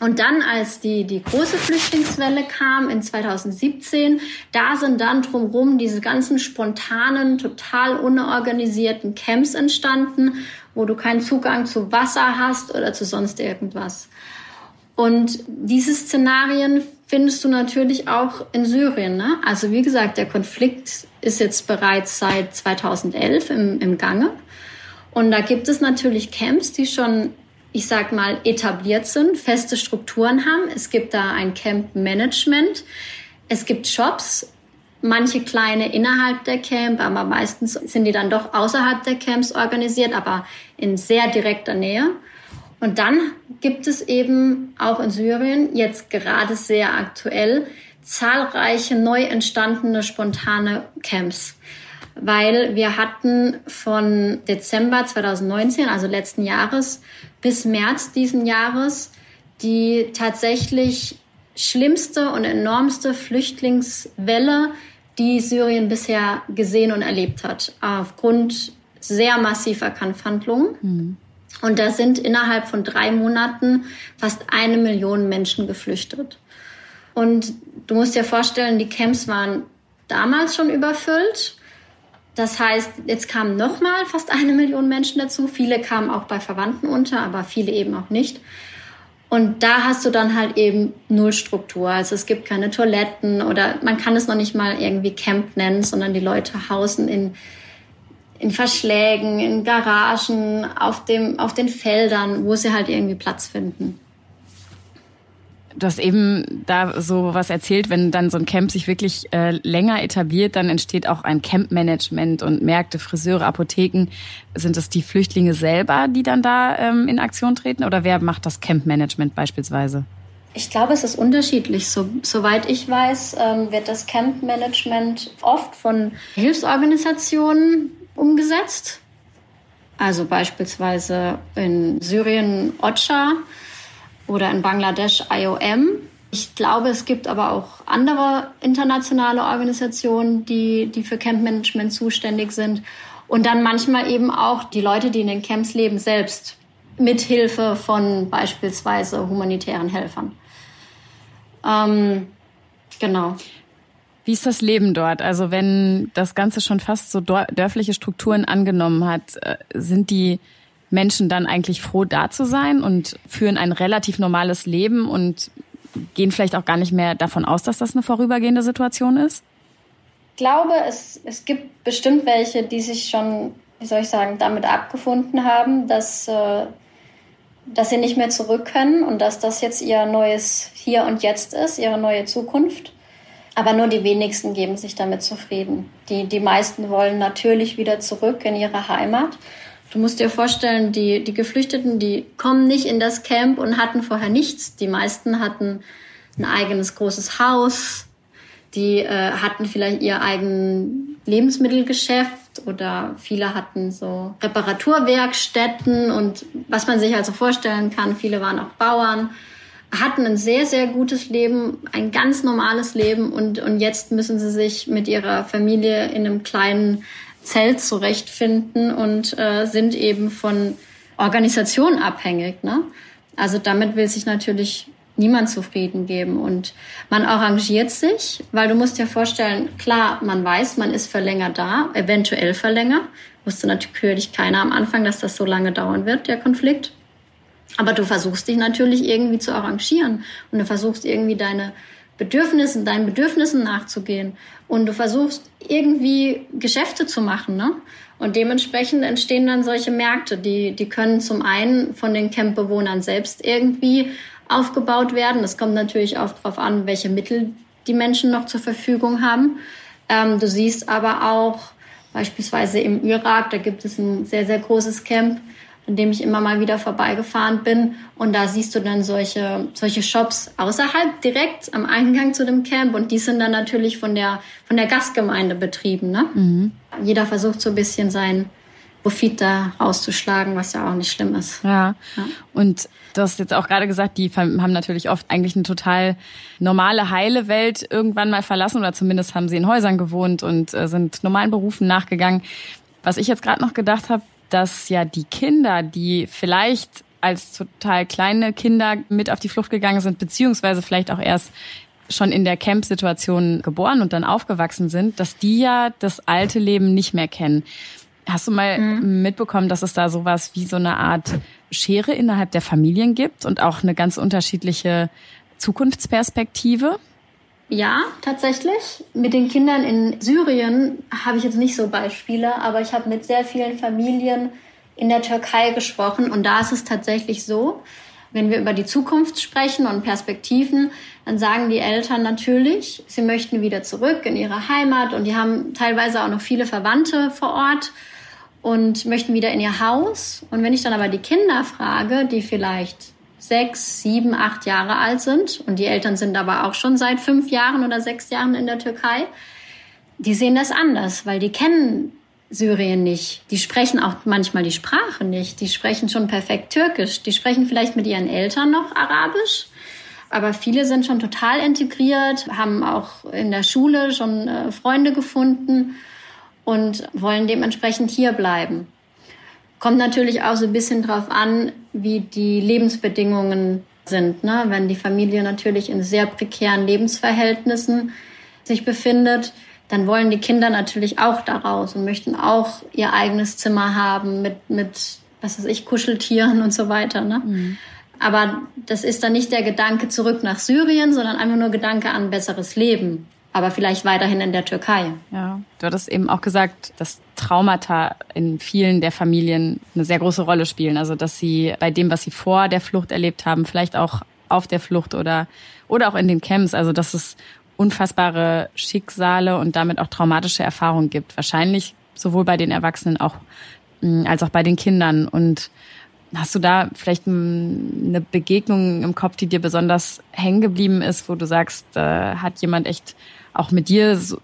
Und dann, als die, die große Flüchtlingswelle kam in 2017, da sind dann drumherum diese ganzen spontanen, total unorganisierten Camps entstanden, wo du keinen Zugang zu Wasser hast oder zu sonst irgendwas. Und diese Szenarien findest du natürlich auch in Syrien. Ne? Also wie gesagt, der Konflikt ist jetzt bereits seit 2011 im, im Gange. Und da gibt es natürlich Camps, die schon, ich sag mal, etabliert sind, feste Strukturen haben. Es gibt da ein Camp-Management. Es gibt Shops, manche kleine innerhalb der Camp, aber meistens sind die dann doch außerhalb der Camps organisiert, aber in sehr direkter Nähe. Und dann gibt es eben auch in Syrien, jetzt gerade sehr aktuell, zahlreiche neu entstandene spontane Camps weil wir hatten von Dezember 2019, also letzten Jahres, bis März diesen Jahres die tatsächlich schlimmste und enormste Flüchtlingswelle, die Syrien bisher gesehen und erlebt hat, aufgrund sehr massiver Kampfhandlungen. Mhm. Und da sind innerhalb von drei Monaten fast eine Million Menschen geflüchtet. Und du musst dir vorstellen, die Camps waren damals schon überfüllt. Das heißt, jetzt kamen nochmal fast eine Million Menschen dazu. Viele kamen auch bei Verwandten unter, aber viele eben auch nicht. Und da hast du dann halt eben null Struktur. Also es gibt keine Toiletten oder man kann es noch nicht mal irgendwie Camp nennen, sondern die Leute hausen in, in Verschlägen, in Garagen, auf, dem, auf den Feldern, wo sie halt irgendwie Platz finden du hast eben da so was erzählt, wenn dann so ein Camp sich wirklich äh, länger etabliert, dann entsteht auch ein Campmanagement und Märkte, Friseure, Apotheken. Sind es die Flüchtlinge selber, die dann da ähm, in Aktion treten oder wer macht das Campmanagement beispielsweise? Ich glaube, es ist unterschiedlich. So, soweit ich weiß, ähm, wird das Campmanagement oft von Hilfsorganisationen umgesetzt. Also beispielsweise in Syrien OCHA oder in Bangladesch IOM. Ich glaube, es gibt aber auch andere internationale Organisationen, die, die für Campmanagement zuständig sind. Und dann manchmal eben auch die Leute, die in den Camps leben, selbst mit Hilfe von beispielsweise humanitären Helfern. Ähm, genau. Wie ist das Leben dort? Also wenn das Ganze schon fast so dörfliche Strukturen angenommen hat, äh, sind die Menschen dann eigentlich froh, da zu sein und führen ein relativ normales Leben und gehen vielleicht auch gar nicht mehr davon aus, dass das eine vorübergehende Situation ist? Ich glaube, es, es gibt bestimmt welche, die sich schon, wie soll ich sagen, damit abgefunden haben, dass, äh, dass sie nicht mehr zurück können und dass das jetzt ihr neues Hier und Jetzt ist, ihre neue Zukunft. Aber nur die wenigsten geben sich damit zufrieden. Die, die meisten wollen natürlich wieder zurück in ihre Heimat. Du musst dir vorstellen, die, die Geflüchteten, die kommen nicht in das Camp und hatten vorher nichts. Die meisten hatten ein eigenes großes Haus. Die äh, hatten vielleicht ihr eigenes Lebensmittelgeschäft oder viele hatten so Reparaturwerkstätten und was man sich also vorstellen kann, viele waren auch Bauern, hatten ein sehr, sehr gutes Leben, ein ganz normales Leben und, und jetzt müssen sie sich mit ihrer Familie in einem kleinen Zelt zurechtfinden und äh, sind eben von Organisationen abhängig. Ne? Also damit will sich natürlich niemand zufrieden geben. Und man arrangiert sich, weil du musst dir vorstellen, klar, man weiß, man ist für länger da, eventuell für länger. Wusste natürlich keiner am Anfang, dass das so lange dauern wird, der Konflikt. Aber du versuchst dich natürlich irgendwie zu arrangieren und du versuchst irgendwie deine Bedürfnissen, deinen Bedürfnissen nachzugehen und du versuchst irgendwie Geschäfte zu machen, ne? Und dementsprechend entstehen dann solche Märkte, die, die können zum einen von den Campbewohnern selbst irgendwie aufgebaut werden. Es kommt natürlich auch darauf an, welche Mittel die Menschen noch zur Verfügung haben. Ähm, du siehst aber auch beispielsweise im Irak, da gibt es ein sehr, sehr großes Camp, in dem ich immer mal wieder vorbeigefahren bin. Und da siehst du dann solche, solche Shops außerhalb direkt am Eingang zu dem Camp. Und die sind dann natürlich von der, von der Gastgemeinde betrieben. Ne? Mhm. Jeder versucht so ein bisschen sein Profit da rauszuschlagen, was ja auch nicht schlimm ist. Ja. ja. Und du hast jetzt auch gerade gesagt, die haben natürlich oft eigentlich eine total normale, heile Welt irgendwann mal verlassen oder zumindest haben sie in Häusern gewohnt und äh, sind normalen Berufen nachgegangen. Was ich jetzt gerade noch gedacht habe, dass ja die Kinder, die vielleicht als total kleine Kinder mit auf die Flucht gegangen sind, beziehungsweise vielleicht auch erst schon in der Camp-Situation geboren und dann aufgewachsen sind, dass die ja das alte Leben nicht mehr kennen. Hast du mal mhm. mitbekommen, dass es da sowas wie so eine Art Schere innerhalb der Familien gibt und auch eine ganz unterschiedliche Zukunftsperspektive? Ja, tatsächlich. Mit den Kindern in Syrien habe ich jetzt nicht so Beispiele, aber ich habe mit sehr vielen Familien in der Türkei gesprochen und da ist es tatsächlich so, wenn wir über die Zukunft sprechen und Perspektiven, dann sagen die Eltern natürlich, sie möchten wieder zurück in ihre Heimat und die haben teilweise auch noch viele Verwandte vor Ort und möchten wieder in ihr Haus. Und wenn ich dann aber die Kinder frage, die vielleicht sechs, sieben, acht Jahre alt sind und die Eltern sind aber auch schon seit fünf Jahren oder sechs Jahren in der Türkei, die sehen das anders, weil die kennen Syrien nicht. Die sprechen auch manchmal die Sprache nicht. Die sprechen schon perfekt Türkisch. Die sprechen vielleicht mit ihren Eltern noch Arabisch. Aber viele sind schon total integriert, haben auch in der Schule schon äh, Freunde gefunden und wollen dementsprechend hier bleiben. Kommt natürlich auch so ein bisschen drauf an, wie die Lebensbedingungen sind. Ne? Wenn die Familie natürlich in sehr prekären Lebensverhältnissen sich befindet, dann wollen die Kinder natürlich auch daraus und möchten auch ihr eigenes Zimmer haben mit, mit was weiß ich, Kuscheltieren und so weiter. Ne? Mhm. Aber das ist dann nicht der Gedanke zurück nach Syrien, sondern einfach nur Gedanke an besseres Leben aber vielleicht weiterhin in der Türkei. Ja, du hattest eben auch gesagt, dass Traumata in vielen der Familien eine sehr große Rolle spielen. Also, dass sie bei dem, was sie vor der Flucht erlebt haben, vielleicht auch auf der Flucht oder, oder auch in den Camps, also, dass es unfassbare Schicksale und damit auch traumatische Erfahrungen gibt. Wahrscheinlich sowohl bei den Erwachsenen auch, mm, als auch bei den Kindern. Und Hast du da vielleicht eine Begegnung im Kopf, die dir besonders hängen geblieben ist, wo du sagst, äh, hat jemand echt auch mit dir so,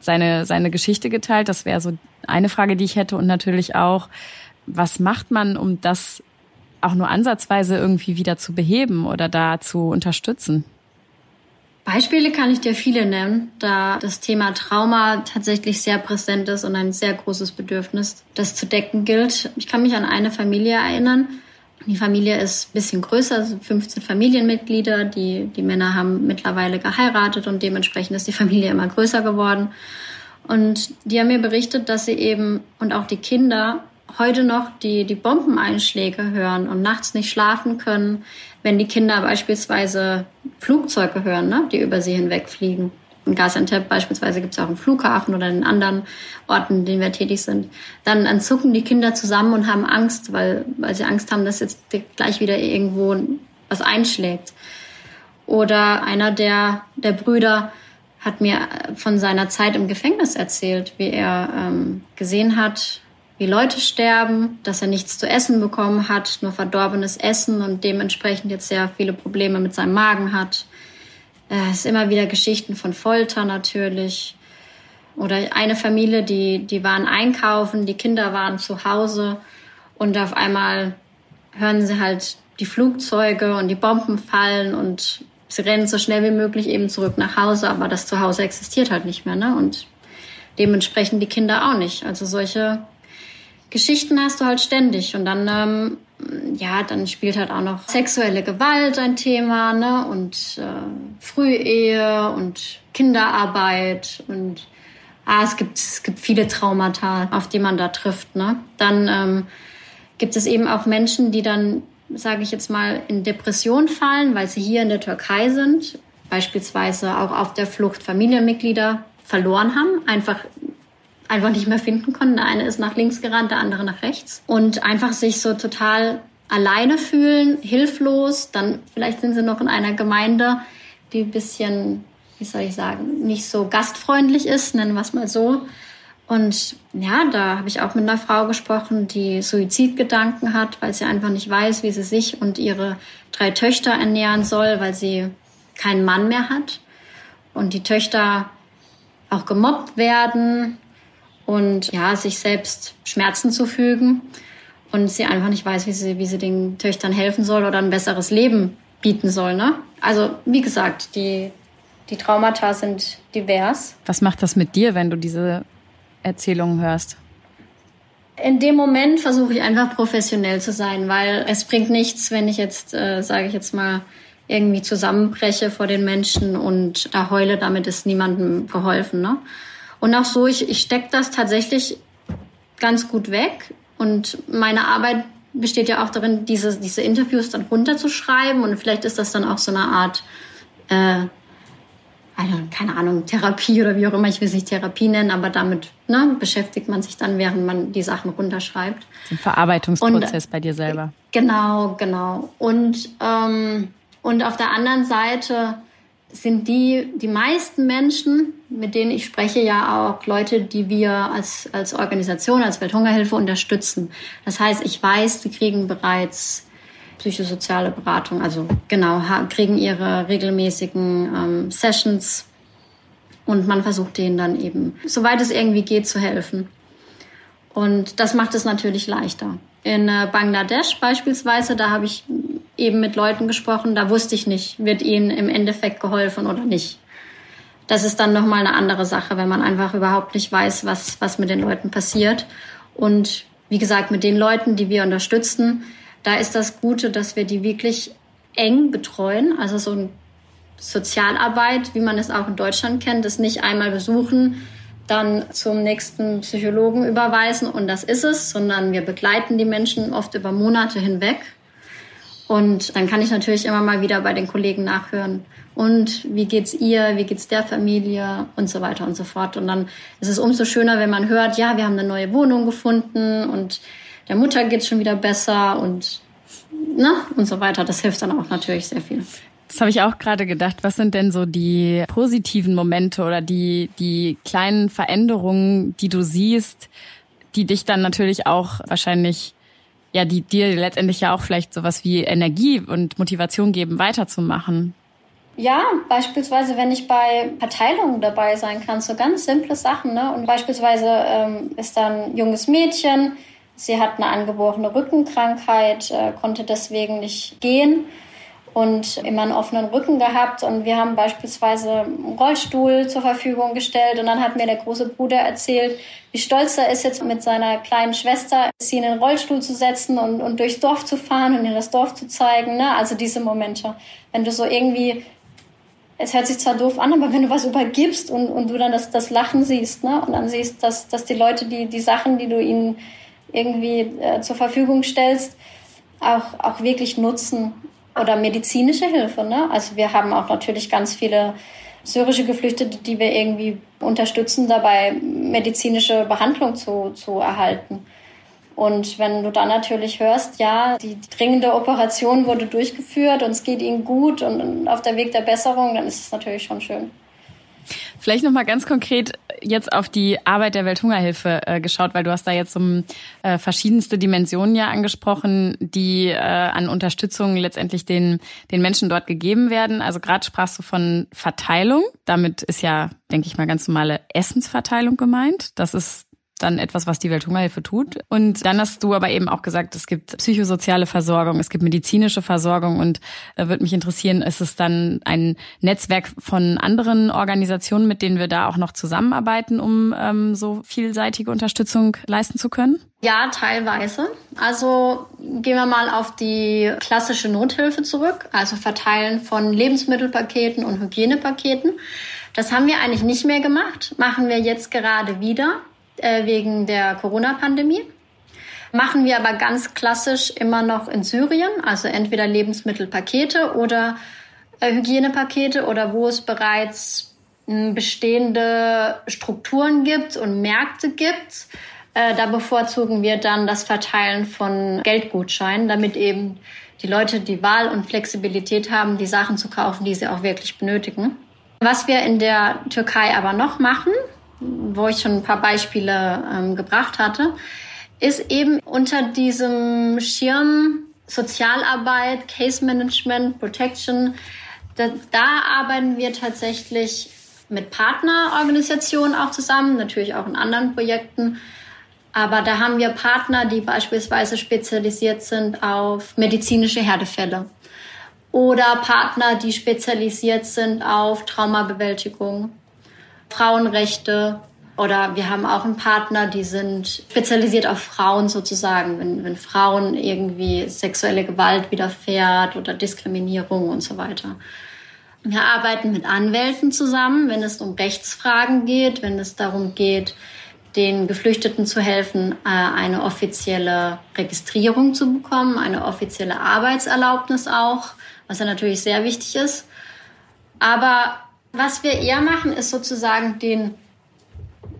seine, seine Geschichte geteilt? Das wäre so eine Frage, die ich hätte. Und natürlich auch, was macht man, um das auch nur ansatzweise irgendwie wieder zu beheben oder da zu unterstützen? Beispiele kann ich dir viele nennen, da das Thema Trauma tatsächlich sehr präsent ist und ein sehr großes Bedürfnis, das zu decken gilt. Ich kann mich an eine Familie erinnern, die Familie ist ein bisschen größer, 15 Familienmitglieder. Die, die Männer haben mittlerweile geheiratet und dementsprechend ist die Familie immer größer geworden. Und die haben mir berichtet, dass sie eben und auch die Kinder heute noch die, die Bombeneinschläge hören und nachts nicht schlafen können, wenn die Kinder beispielsweise Flugzeuge hören, ne, die über sie hinwegfliegen in Gaziantep beispielsweise gibt es auch einen Flughafen oder in anderen Orten, in denen wir tätig sind, dann, dann zucken die Kinder zusammen und haben Angst, weil, weil sie Angst haben, dass jetzt gleich wieder irgendwo was einschlägt. Oder einer der, der Brüder hat mir von seiner Zeit im Gefängnis erzählt, wie er ähm, gesehen hat, wie Leute sterben, dass er nichts zu essen bekommen hat, nur verdorbenes Essen und dementsprechend jetzt sehr viele Probleme mit seinem Magen hat es ist immer wieder Geschichten von Folter natürlich. Oder eine Familie, die, die waren einkaufen, die Kinder waren zu Hause und auf einmal hören sie halt die Flugzeuge und die Bomben fallen und sie rennen so schnell wie möglich eben zurück nach Hause, aber das Zuhause existiert halt nicht mehr, ne? Und dementsprechend die Kinder auch nicht. Also solche Geschichten hast du halt ständig und dann ähm, ja, dann spielt halt auch noch sexuelle Gewalt ein Thema, ne? Und äh, Frühehe und Kinderarbeit und ah, es gibt es gibt viele Traumata, auf die man da trifft, ne? Dann ähm, gibt es eben auch Menschen, die dann, sage ich jetzt mal, in Depression fallen, weil sie hier in der Türkei sind, beispielsweise auch auf der Flucht Familienmitglieder verloren haben, einfach einfach nicht mehr finden konnten. Der eine ist nach links gerannt, der andere nach rechts. Und einfach sich so total alleine fühlen, hilflos. Dann vielleicht sind sie noch in einer Gemeinde, die ein bisschen, wie soll ich sagen, nicht so gastfreundlich ist, nennen wir es mal so. Und ja, da habe ich auch mit einer Frau gesprochen, die Suizidgedanken hat, weil sie einfach nicht weiß, wie sie sich und ihre drei Töchter ernähren soll, weil sie keinen Mann mehr hat. Und die Töchter auch gemobbt werden und ja, sich selbst Schmerzen zufügen und sie einfach nicht weiß, wie sie, wie sie den Töchtern helfen soll oder ein besseres Leben bieten soll. Ne? Also wie gesagt, die, die Traumata sind divers. Was macht das mit dir, wenn du diese Erzählungen hörst? In dem Moment versuche ich einfach professionell zu sein, weil es bringt nichts, wenn ich jetzt, äh, sage ich jetzt mal, irgendwie zusammenbreche vor den Menschen und da heule, damit ist niemandem geholfen. Ne? Und auch so, ich, ich stecke das tatsächlich ganz gut weg. Und meine Arbeit besteht ja auch darin, diese, diese Interviews dann runterzuschreiben. Und vielleicht ist das dann auch so eine Art, äh, keine Ahnung, Therapie oder wie auch immer, ich will es nicht Therapie nennen, aber damit ne, beschäftigt man sich dann, während man die Sachen runterschreibt. Ein Verarbeitungsprozess und, bei dir selber. Genau, genau. Und, ähm, und auf der anderen Seite sind die, die meisten Menschen, mit denen ich spreche, ja auch Leute, die wir als, als Organisation, als Welthungerhilfe unterstützen. Das heißt, ich weiß, die kriegen bereits psychosoziale Beratung, also genau, kriegen ihre regelmäßigen ähm, Sessions und man versucht denen dann eben, soweit es irgendwie geht, zu helfen. Und das macht es natürlich leichter. In äh, Bangladesch beispielsweise, da habe ich eben mit Leuten gesprochen, da wusste ich nicht, wird ihnen im Endeffekt geholfen oder nicht. Das ist dann nochmal eine andere Sache, wenn man einfach überhaupt nicht weiß, was, was mit den Leuten passiert. Und wie gesagt, mit den Leuten, die wir unterstützen, da ist das Gute, dass wir die wirklich eng betreuen. Also so eine Sozialarbeit, wie man es auch in Deutschland kennt, das nicht einmal besuchen, dann zum nächsten Psychologen überweisen und das ist es, sondern wir begleiten die Menschen oft über Monate hinweg. Und dann kann ich natürlich immer mal wieder bei den Kollegen nachhören. Und wie geht's ihr? Wie geht's der Familie? Und so weiter und so fort. Und dann ist es umso schöner, wenn man hört, ja, wir haben eine neue Wohnung gefunden und der Mutter geht's schon wieder besser und, ne? Und so weiter. Das hilft dann auch natürlich sehr viel. Das habe ich auch gerade gedacht. Was sind denn so die positiven Momente oder die, die kleinen Veränderungen, die du siehst, die dich dann natürlich auch wahrscheinlich, ja, die dir letztendlich ja auch vielleicht sowas wie Energie und Motivation geben, weiterzumachen? Ja, beispielsweise, wenn ich bei Verteilungen dabei sein kann, so ganz simple Sachen. Ne? Und beispielsweise ähm, ist da ein junges Mädchen, sie hat eine angeborene Rückenkrankheit, äh, konnte deswegen nicht gehen und immer einen offenen Rücken gehabt. Und wir haben beispielsweise einen Rollstuhl zur Verfügung gestellt. Und dann hat mir der große Bruder erzählt, wie stolz er ist, jetzt mit seiner kleinen Schwester sie in den Rollstuhl zu setzen und, und durchs Dorf zu fahren und ihr das Dorf zu zeigen. Ne? Also diese Momente, wenn du so irgendwie es hört sich zwar doof an, aber wenn du was übergibst und, und du dann das, das Lachen siehst, ne? Und dann siehst, dass, dass die Leute die, die Sachen, die du ihnen irgendwie äh, zur Verfügung stellst, auch, auch wirklich nutzen oder medizinische Hilfe. Ne? Also wir haben auch natürlich ganz viele syrische Geflüchtete, die wir irgendwie unterstützen, dabei medizinische Behandlung zu, zu erhalten. Und wenn du dann natürlich hörst, ja, die dringende Operation wurde durchgeführt und es geht ihnen gut und auf der Weg der Besserung, dann ist es natürlich schon schön. Vielleicht noch mal ganz konkret jetzt auf die Arbeit der Welthungerhilfe äh, geschaut, weil du hast da jetzt um äh, verschiedenste Dimensionen ja angesprochen, die äh, an Unterstützung letztendlich den den Menschen dort gegeben werden. Also gerade sprachst du von Verteilung. Damit ist ja, denke ich mal, ganz normale Essensverteilung gemeint. Das ist dann etwas, was die Welthungerhilfe tut. Und dann hast du aber eben auch gesagt, es gibt psychosoziale Versorgung, es gibt medizinische Versorgung und äh, würde mich interessieren, ist es dann ein Netzwerk von anderen Organisationen, mit denen wir da auch noch zusammenarbeiten, um ähm, so vielseitige Unterstützung leisten zu können? Ja, teilweise. Also gehen wir mal auf die klassische Nothilfe zurück, also Verteilen von Lebensmittelpaketen und Hygienepaketen. Das haben wir eigentlich nicht mehr gemacht, machen wir jetzt gerade wieder äh, wegen der Corona-Pandemie. Machen wir aber ganz klassisch immer noch in Syrien, also entweder Lebensmittelpakete oder äh, Hygienepakete oder wo es bereits hm, bestehende Strukturen gibt und Märkte gibt. Äh, da bevorzugen wir dann das Verteilen von Geldgutscheinen, damit eben die Leute die Wahl und Flexibilität haben, die Sachen zu kaufen, die sie auch wirklich benötigen. Was wir in der Türkei aber noch machen, wo ich schon ein paar Beispiele ähm, gebracht hatte, ist eben unter diesem Schirm Sozialarbeit, Case Management, Protection. Da, da arbeiten wir tatsächlich mit Partnerorganisationen auch zusammen, natürlich auch in anderen Projekten. Aber da haben wir Partner, die beispielsweise spezialisiert sind auf medizinische Herdefälle oder Partner, die spezialisiert sind auf Traumabewältigung, Frauenrechte, oder wir haben auch einen Partner, die sind spezialisiert auf Frauen sozusagen, wenn, wenn Frauen irgendwie sexuelle Gewalt widerfährt oder Diskriminierung und so weiter. Wir arbeiten mit Anwälten zusammen, wenn es um Rechtsfragen geht, wenn es darum geht, den Geflüchteten zu helfen, äh, eine offizielle Registrierung zu bekommen, eine offizielle Arbeitserlaubnis auch, was ja natürlich sehr wichtig ist. Aber was wir eher machen, ist sozusagen den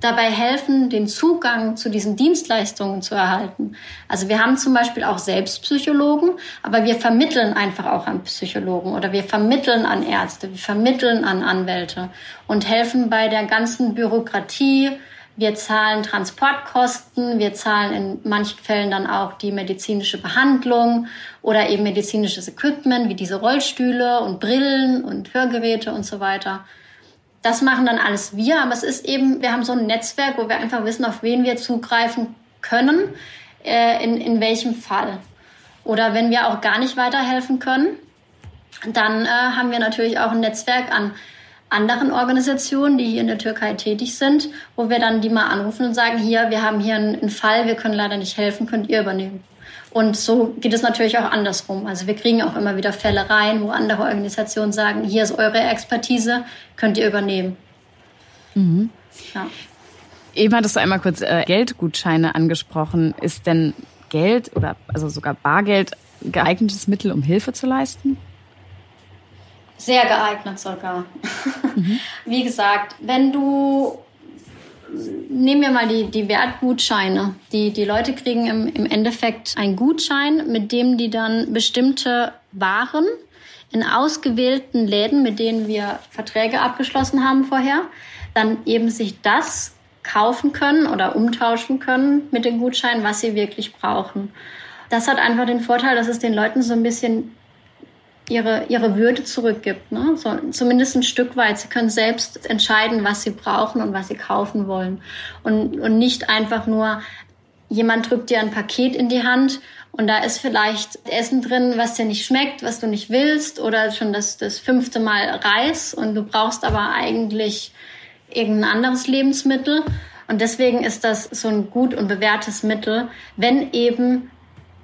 dabei helfen, den Zugang zu diesen Dienstleistungen zu erhalten. Also wir haben zum Beispiel auch Selbstpsychologen, aber wir vermitteln einfach auch an Psychologen oder wir vermitteln an Ärzte, wir vermitteln an Anwälte und helfen bei der ganzen Bürokratie. Wir zahlen Transportkosten, wir zahlen in manchen Fällen dann auch die medizinische Behandlung oder eben medizinisches Equipment wie diese Rollstühle und Brillen und Hörgeräte und so weiter. Das machen dann alles wir, aber es ist eben, wir haben so ein Netzwerk, wo wir einfach wissen, auf wen wir zugreifen können, äh, in, in welchem Fall. Oder wenn wir auch gar nicht weiterhelfen können, dann äh, haben wir natürlich auch ein Netzwerk an anderen Organisationen, die hier in der Türkei tätig sind, wo wir dann die mal anrufen und sagen, hier, wir haben hier einen, Fall, wir können leider nicht helfen, könnt ihr übernehmen. Und so geht es natürlich auch andersrum. Also wir kriegen auch immer wieder Fälle rein, wo andere Organisationen sagen, hier ist eure Expertise, könnt ihr übernehmen. Mhm. Ja. Eben hattest du einmal kurz äh, Geldgutscheine angesprochen. Ist denn Geld oder also sogar Bargeld geeignetes Mittel, um Hilfe zu leisten? Sehr geeignet sogar. Mhm. Wie gesagt, wenn du nehmen wir mal die, die Wertgutscheine. Die, die Leute kriegen im, im Endeffekt einen Gutschein, mit dem die dann bestimmte Waren in ausgewählten Läden, mit denen wir Verträge abgeschlossen haben vorher, dann eben sich das kaufen können oder umtauschen können mit den Gutscheinen, was sie wirklich brauchen. Das hat einfach den Vorteil, dass es den Leuten so ein bisschen ihre, ihre Würde zurückgibt. Ne? So, zumindest ein Stück weit. Sie können selbst entscheiden, was sie brauchen und was sie kaufen wollen. Und, und nicht einfach nur, jemand drückt dir ein Paket in die Hand und da ist vielleicht Essen drin, was dir nicht schmeckt, was du nicht willst oder schon das, das fünfte Mal Reis und du brauchst aber eigentlich irgendein anderes Lebensmittel. Und deswegen ist das so ein gut und bewährtes Mittel, wenn eben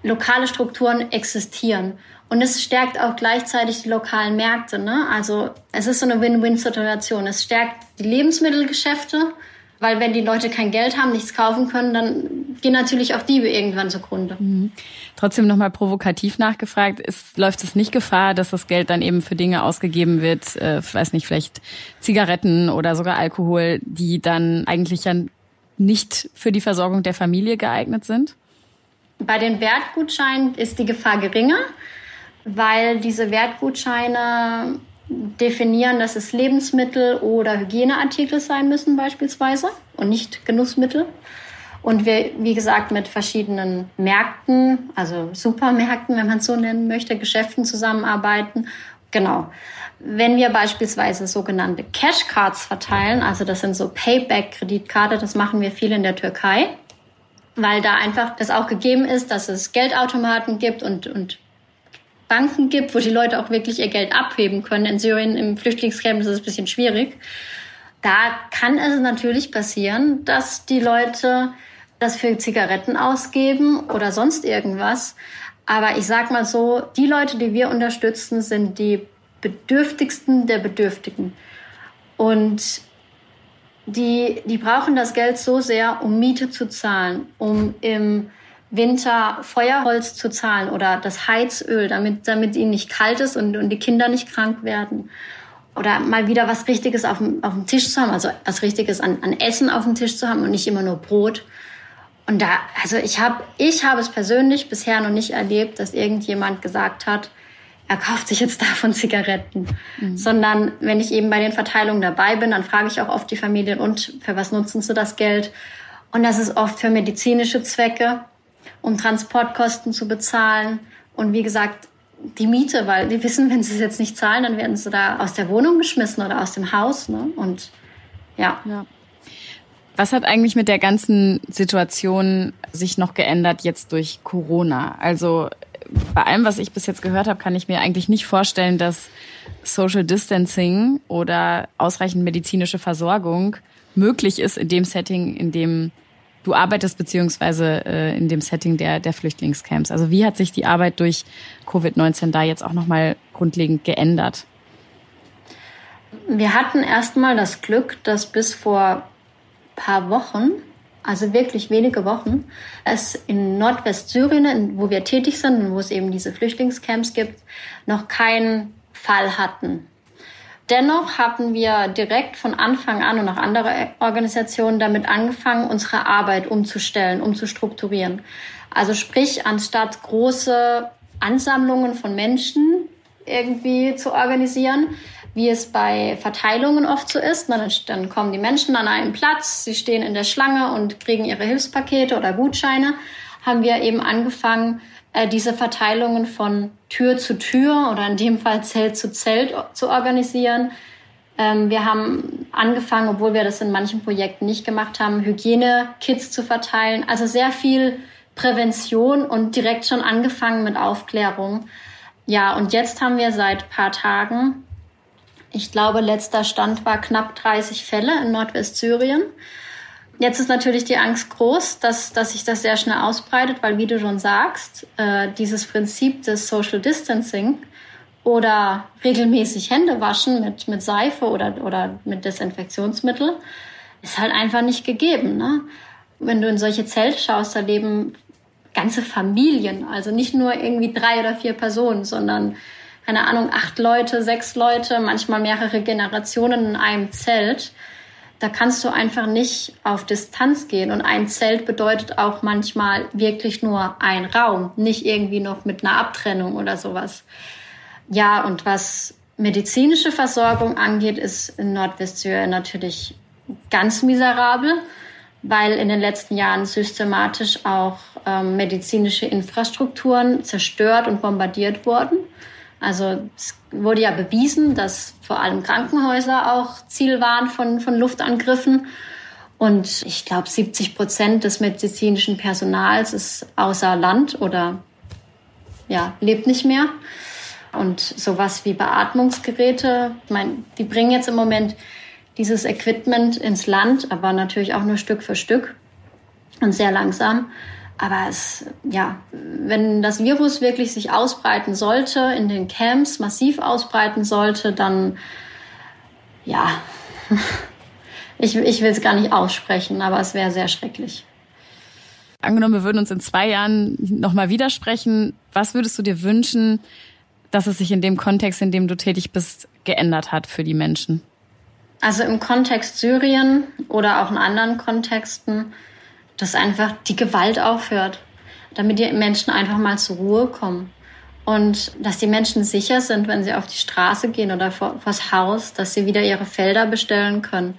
lokale Strukturen existieren. Und es stärkt auch gleichzeitig die lokalen Märkte. Ne? Also es ist so eine Win-Win-Situation. Es stärkt die Lebensmittelgeschäfte, weil wenn die Leute kein Geld haben, nichts kaufen können, dann gehen natürlich auch die irgendwann zugrunde. Mhm. Trotzdem nochmal provokativ nachgefragt, ist, läuft es nicht Gefahr, dass das Geld dann eben für Dinge ausgegeben wird, äh, weiß nicht, vielleicht Zigaretten oder sogar Alkohol, die dann eigentlich ja nicht für die Versorgung der Familie geeignet sind? Bei den Wertgutscheinen ist die Gefahr geringer weil diese Wertgutscheine definieren, dass es Lebensmittel oder Hygieneartikel sein müssen beispielsweise und nicht Genussmittel. Und wir, wie gesagt, mit verschiedenen Märkten, also Supermärkten, wenn man es so nennen möchte, Geschäften zusammenarbeiten. Genau. Wenn wir beispielsweise sogenannte Cashcards verteilen, also das sind so Payback-Kreditkarte, das machen wir viel in der Türkei, weil da einfach das auch gegeben ist, dass es Geldautomaten gibt und, und Banken gibt, wo die Leute auch wirklich ihr Geld abheben können. In Syrien im Flüchtlingscamp ist es ein bisschen schwierig. Da kann es natürlich passieren, dass die Leute das für Zigaretten ausgeben oder sonst irgendwas. Aber ich sag mal so, die Leute, die wir unterstützen, sind die bedürftigsten der Bedürftigen. Und die, die brauchen das Geld so sehr, um Miete zu zahlen, um im Winter Feuerholz zu zahlen oder das Heizöl, damit, damit ihnen nicht kalt ist und, und die Kinder nicht krank werden. Oder mal wieder was Richtiges auf dem, auf dem Tisch zu haben, also was Richtiges an, an Essen auf dem Tisch zu haben und nicht immer nur Brot. Und da, also ich habe ich habe es persönlich bisher noch nicht erlebt, dass irgendjemand gesagt hat, er kauft sich jetzt davon Zigaretten. Mhm. Sondern wenn ich eben bei den Verteilungen dabei bin, dann frage ich auch oft die Familien, und für was nutzen sie das Geld? Und das ist oft für medizinische Zwecke um Transportkosten zu bezahlen. Und wie gesagt, die Miete, weil die wissen, wenn sie es jetzt nicht zahlen, dann werden sie da aus der Wohnung geschmissen oder aus dem Haus. Ne? Und ja. ja. Was hat eigentlich mit der ganzen Situation sich noch geändert jetzt durch Corona? Also bei allem, was ich bis jetzt gehört habe, kann ich mir eigentlich nicht vorstellen, dass Social Distancing oder ausreichend medizinische Versorgung möglich ist in dem Setting, in dem du arbeitest, beziehungsweise äh, in dem Setting der, der Flüchtlingscamps. Also wie hat sich die Arbeit durch Covid-19 da jetzt auch nochmal grundlegend geändert? Wir hatten erstmal das Glück, dass bis vor paar Wochen, also wirklich wenige Wochen, es in Nordwestsyrien, wo wir tätig sind und wo es eben diese Flüchtlingscamps gibt, noch keinen Fall hatten Dennoch haben wir direkt von Anfang an und auch andere Organisationen damit angefangen, unsere Arbeit umzustellen, umzustrukturieren. Also sprich, anstatt große Ansammlungen von Menschen irgendwie zu organisieren, wie es bei Verteilungen oft so ist. Dann kommen die Menschen an einen Platz, sie stehen in der Schlange und kriegen ihre Hilfspakete oder Gutscheine. Haben wir eben angefangen, äh, diese Verteilungen von Tür zu Tür oder in dem Fall Zelt zu Zelt zu organisieren. Ähm, wir haben angefangen, obwohl wir das in manchen Projekten nicht gemacht haben, Hygiene-Kits zu verteilen. Also sehr viel Prävention und direkt schon angefangen mit Aufklärung. Ja, und jetzt haben wir seit paar Tagen, ich glaube, letzter Stand war knapp 30 Fälle in Nordwestsyrien. Jetzt ist natürlich die Angst groß, dass, dass sich das sehr schnell ausbreitet, weil, wie du schon sagst, äh, dieses Prinzip des Social Distancing oder regelmäßig Hände waschen mit, mit Seife oder, oder mit Desinfektionsmittel ist halt einfach nicht gegeben. Ne? Wenn du in solche Zelte schaust, da leben ganze Familien, also nicht nur irgendwie drei oder vier Personen, sondern keine Ahnung, acht Leute, sechs Leute, manchmal mehrere Generationen in einem Zelt da kannst du einfach nicht auf Distanz gehen. Und ein Zelt bedeutet auch manchmal wirklich nur ein Raum, nicht irgendwie noch mit einer Abtrennung oder sowas. Ja, und was medizinische Versorgung angeht, ist in Nordwestsyrien natürlich ganz miserabel, weil in den letzten Jahren systematisch auch ähm, medizinische Infrastrukturen zerstört und bombardiert wurden. Also es wurde ja bewiesen, dass vor allem Krankenhäuser auch Ziel waren von, von Luftangriffen. Und ich glaube, 70 Prozent des medizinischen Personals ist außer Land oder ja, lebt nicht mehr. Und sowas wie Beatmungsgeräte, ich meine, die bringen jetzt im Moment dieses Equipment ins Land, aber natürlich auch nur Stück für Stück und sehr langsam. Aber es, ja, wenn das Virus wirklich sich ausbreiten sollte, in den Camps massiv ausbreiten sollte, dann, ja, ich, ich will es gar nicht aussprechen, aber es wäre sehr schrecklich. Angenommen, wir würden uns in zwei Jahren nochmal widersprechen. Was würdest du dir wünschen, dass es sich in dem Kontext, in dem du tätig bist, geändert hat für die Menschen? Also im Kontext Syrien oder auch in anderen Kontexten dass einfach die Gewalt aufhört, damit die Menschen einfach mal zur Ruhe kommen. Und dass die Menschen sicher sind, wenn sie auf die Straße gehen oder vor, vors Haus, dass sie wieder ihre Felder bestellen können.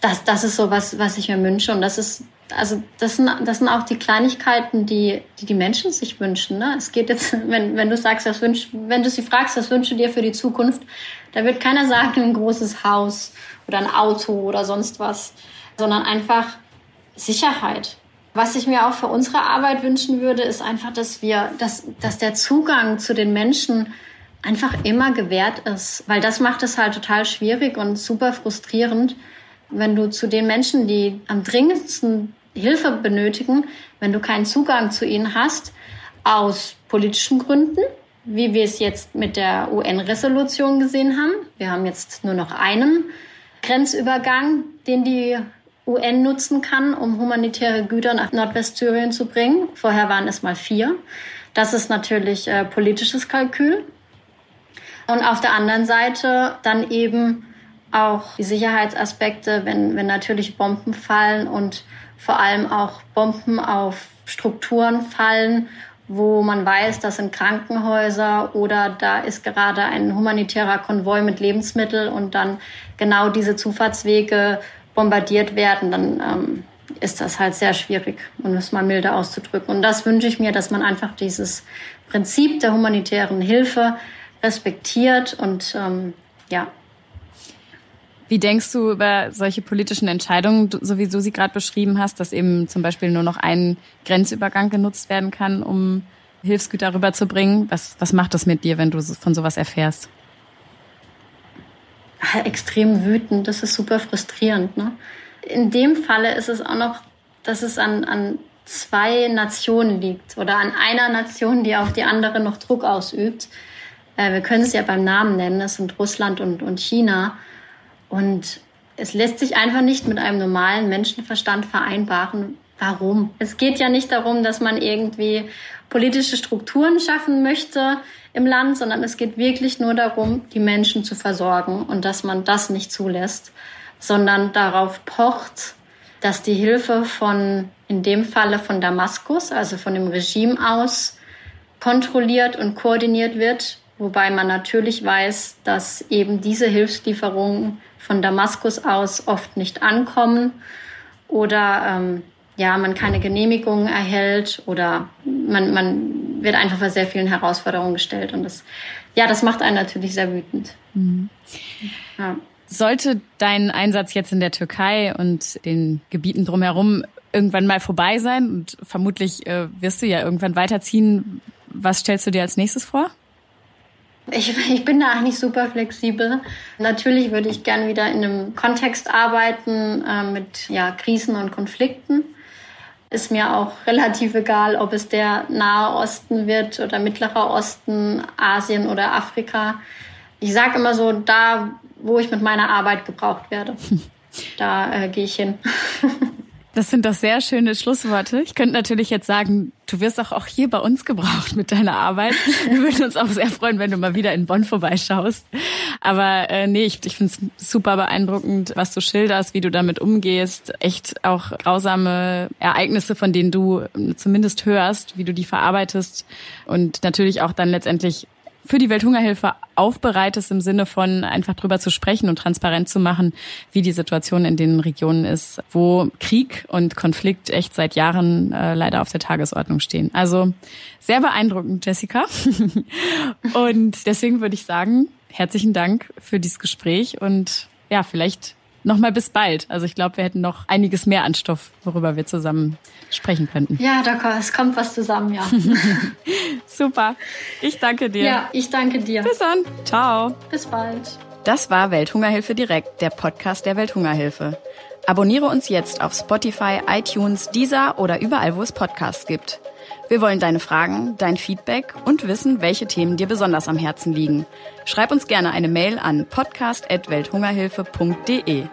Das, das ist so was, was ich mir wünsche. Und das ist, also, das sind, das sind auch die Kleinigkeiten, die, die die Menschen sich wünschen. Ne? Es geht jetzt, wenn, wenn du sagst, was wünsch, wenn du sie fragst, was wünschst du dir für die Zukunft, da wird keiner sagen, ein großes Haus oder ein Auto oder sonst was, sondern einfach Sicherheit. Was ich mir auch für unsere Arbeit wünschen würde, ist einfach, dass wir, dass, dass der Zugang zu den Menschen einfach immer gewährt ist, weil das macht es halt total schwierig und super frustrierend, wenn du zu den Menschen, die am dringendsten Hilfe benötigen, wenn du keinen Zugang zu ihnen hast, aus politischen Gründen, wie wir es jetzt mit der UN-Resolution gesehen haben. Wir haben jetzt nur noch einen Grenzübergang, den die UN nutzen kann, um humanitäre Güter nach Nordwestsyrien zu bringen. Vorher waren es mal vier. Das ist natürlich äh, politisches Kalkül. Und auf der anderen Seite dann eben auch die Sicherheitsaspekte, wenn, wenn natürlich Bomben fallen und vor allem auch Bomben auf Strukturen fallen, wo man weiß, das sind Krankenhäuser oder da ist gerade ein humanitärer Konvoi mit Lebensmitteln und dann genau diese Zufahrtswege bombardiert werden, dann ähm, ist das halt sehr schwierig, um es mal milder auszudrücken. Und das wünsche ich mir, dass man einfach dieses Prinzip der humanitären Hilfe respektiert und ähm, ja. Wie denkst du über solche politischen Entscheidungen, so wie du sie gerade beschrieben hast, dass eben zum Beispiel nur noch ein Grenzübergang genutzt werden kann, um Hilfsgüter rüberzubringen? Was, was macht das mit dir, wenn du von sowas erfährst? Extrem wütend, das ist super frustrierend. Ne? In dem Falle ist es auch noch, dass es an, an zwei Nationen liegt oder an einer Nation, die auf die andere noch Druck ausübt. Äh, wir können es ja beim Namen nennen, das sind Russland und, und China. Und es lässt sich einfach nicht mit einem normalen Menschenverstand vereinbaren. Warum? Es geht ja nicht darum, dass man irgendwie politische Strukturen schaffen möchte im Land, sondern es geht wirklich nur darum, die Menschen zu versorgen und dass man das nicht zulässt, sondern darauf pocht, dass die Hilfe von, in dem Falle von Damaskus, also von dem Regime aus, kontrolliert und koordiniert wird Wobei man natürlich weiß, dass eben diese Hilfslieferungen von Damaskus aus oft nicht ankommen oder ähm, ja, man keine Genehmigungen erhält oder man, man wird einfach vor sehr vielen Herausforderungen gestellt. Und das, ja, das macht einen natürlich sehr wütend. Mhm. Ja. Sollte dein Einsatz jetzt in der Türkei und den Gebieten drumherum irgendwann mal vorbei sein und vermutlich äh, wirst du ja irgendwann weiterziehen, was stellst du dir als nächstes vor? Ich, ich bin da eigentlich super flexibel. Natürlich würde ich gern wieder in einem Kontext arbeiten äh, mit ja, Krisen und Konflikten. Ist mir auch relativ egal, ob es der Nahe Osten wird oder Mittlerer Osten, Asien oder Afrika. Ich sage immer so, da, wo ich mit meiner Arbeit gebraucht werde, da äh, gehe ich hin. Das sind doch sehr schöne Schlussworte. Ich könnte natürlich jetzt sagen, du wirst auch, auch hier bei uns gebraucht mit deiner Arbeit. Wir würden uns auch sehr freuen, wenn du mal wieder in Bonn vorbeischaust. Aber äh, nee, ich, ich finde es super beeindruckend, was du schilderst, wie du damit umgehst. Echt auch grausame Ereignisse, von denen du zumindest hörst, wie du die verarbeitest und natürlich auch dann letztendlich für die Welthungerhilfe aufbereitest im Sinne von einfach drüber zu sprechen und transparent zu machen, wie die Situation in den Regionen ist, wo Krieg und Konflikt echt seit Jahren äh, leider auf der Tagesordnung stehen. Also sehr beeindruckend, Jessica. und deswegen würde ich sagen, herzlichen Dank für dieses Gespräch und ja, vielleicht nochmal bis bald. Also ich glaube, wir hätten noch einiges mehr an Stoff, worüber wir zusammen sprechen könnten. Ja, d'accord, es kommt was zusammen, ja. Super. Ich danke dir. Ja, ich danke dir. Bis dann. Ciao. Bis bald. Das war Welthungerhilfe direkt, der Podcast der Welthungerhilfe. Abonniere uns jetzt auf Spotify, iTunes, Deezer oder überall, wo es Podcasts gibt. Wir wollen deine Fragen, dein Feedback und wissen, welche Themen dir besonders am Herzen liegen. Schreib uns gerne eine Mail an podcast.welthungerhilfe.de.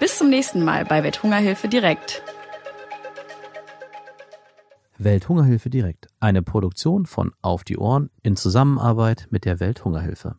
Bis zum nächsten Mal bei Welthungerhilfe direkt. Welthungerhilfe direkt, eine Produktion von Auf die Ohren in Zusammenarbeit mit der Welthungerhilfe.